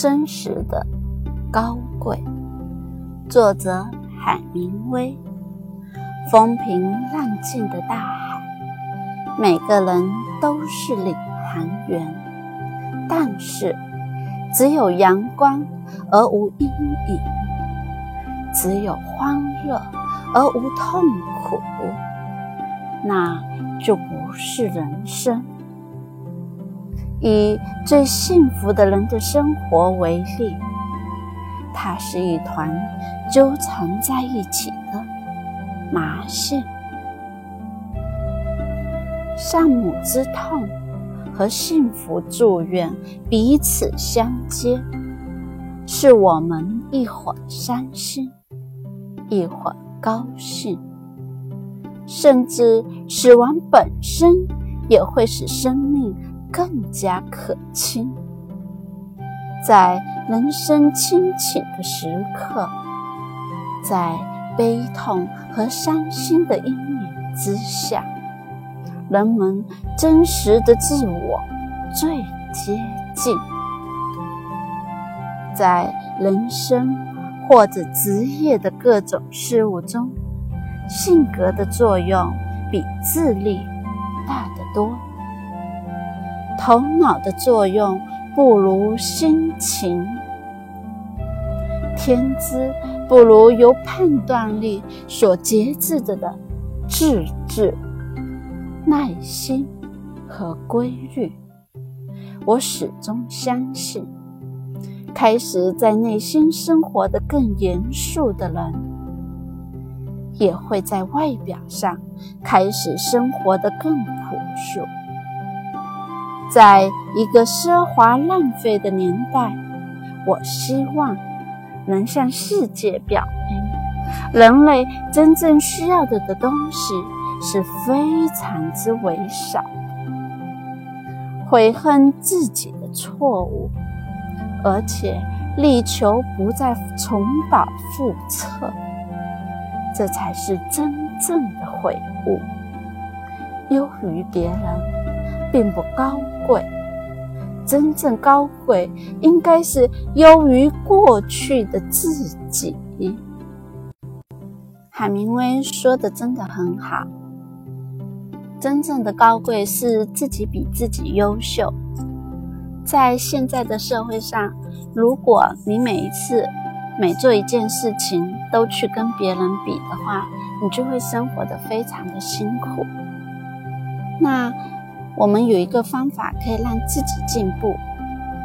真实的高贵。作者海明威。风平浪静的大海，每个人都是领航员，但是只有阳光而无阴影，只有欢乐而无痛苦，那就不是人生。以最幸福的人的生活为例，它是一团纠缠在一起的。麻线，丧母之痛和幸福祝愿彼此相接，是我们一会儿伤心，一会儿高兴，甚至死亡本身也会使生命更加可亲。在人生清醒的时刻，在。悲痛和伤心的阴影之下，人们真实的自我最接近。在人生或者职业的各种事物中，性格的作用比智力大得多。头脑的作用不如心情，天资。不如由判断力所节制着的自制、耐心和规律。我始终相信，开始在内心生活的更严肃的人，也会在外表上开始生活的更朴素。在一个奢华浪费的年代，我希望。能向世界表明，人类真正需要的的东西是非常之微少。悔恨自己的错误，而且力求不再重蹈覆辙，这才是真正的悔悟。优于别人，并不高贵。真正高贵，应该是优于过去的自己。海明威说的真的很好，真正的高贵是自己比自己优秀。在现在的社会上，如果你每一次每做一件事情都去跟别人比的话，你就会生活的非常的辛苦。那。我们有一个方法可以让自己进步，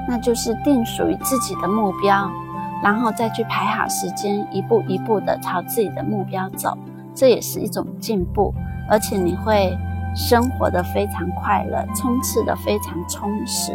那就是定属于自己的目标，然后再去排好时间，一步一步的朝自己的目标走，这也是一种进步，而且你会生活的非常快乐，充斥的非常充实。